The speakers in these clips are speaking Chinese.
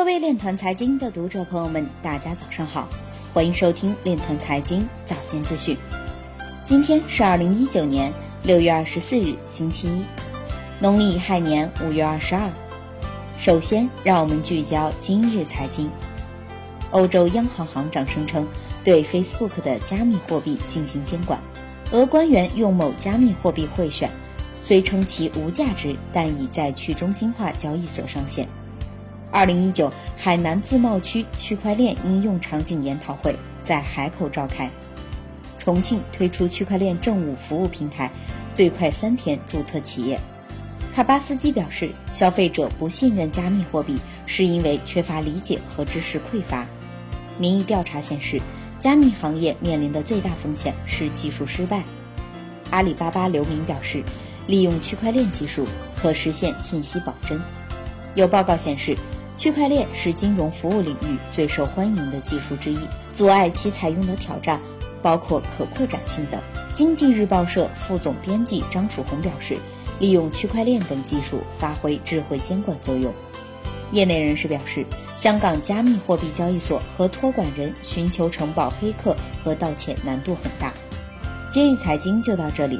各位链团财经的读者朋友们，大家早上好，欢迎收听链团财经早间资讯。今天是二零一九年六月二十四日，星期一，农历乙亥年五月二十二。首先，让我们聚焦今日财经。欧洲央行行长声称对 Facebook 的加密货币进行监管。俄官员用某加密货币贿选，虽称其无价值，但已在去中心化交易所上线。二零一九海南自贸区区块链应用场景研讨会在海口召开。重庆推出区块链政务服务平台，最快三天注册企业。卡巴斯基表示，消费者不信任加密货币，是因为缺乏理解和知识匮乏。民意调查显示，加密行业面临的最大风险是技术失败。阿里巴巴刘明表示，利用区块链技术可实现信息保真。有报告显示。区块链是金融服务领域最受欢迎的技术之一，阻碍其采用的挑战包括可扩展性等。经济日报社副总编辑张曙红表示，利用区块链等技术发挥智慧监管作用。业内人士表示，香港加密货币交易所和托管人寻求承保黑客和盗窃难度很大。今日财经就到这里，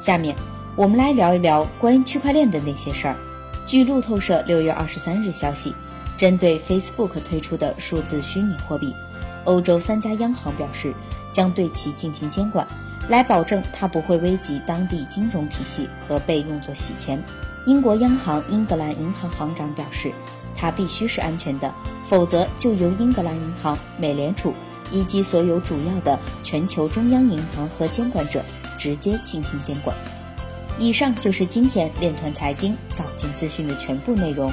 下面我们来聊一聊关于区块链的那些事儿。据路透社六月二十三日消息。针对 Facebook 推出的数字虚拟货币，欧洲三家央行表示将对其进行监管，来保证它不会危及当地金融体系和被用作洗钱。英国央行英格兰银行行长表示，它必须是安全的，否则就由英格兰银行、美联储以及所有主要的全球中央银行和监管者直接进行监管。以上就是今天链团财经早间资讯的全部内容。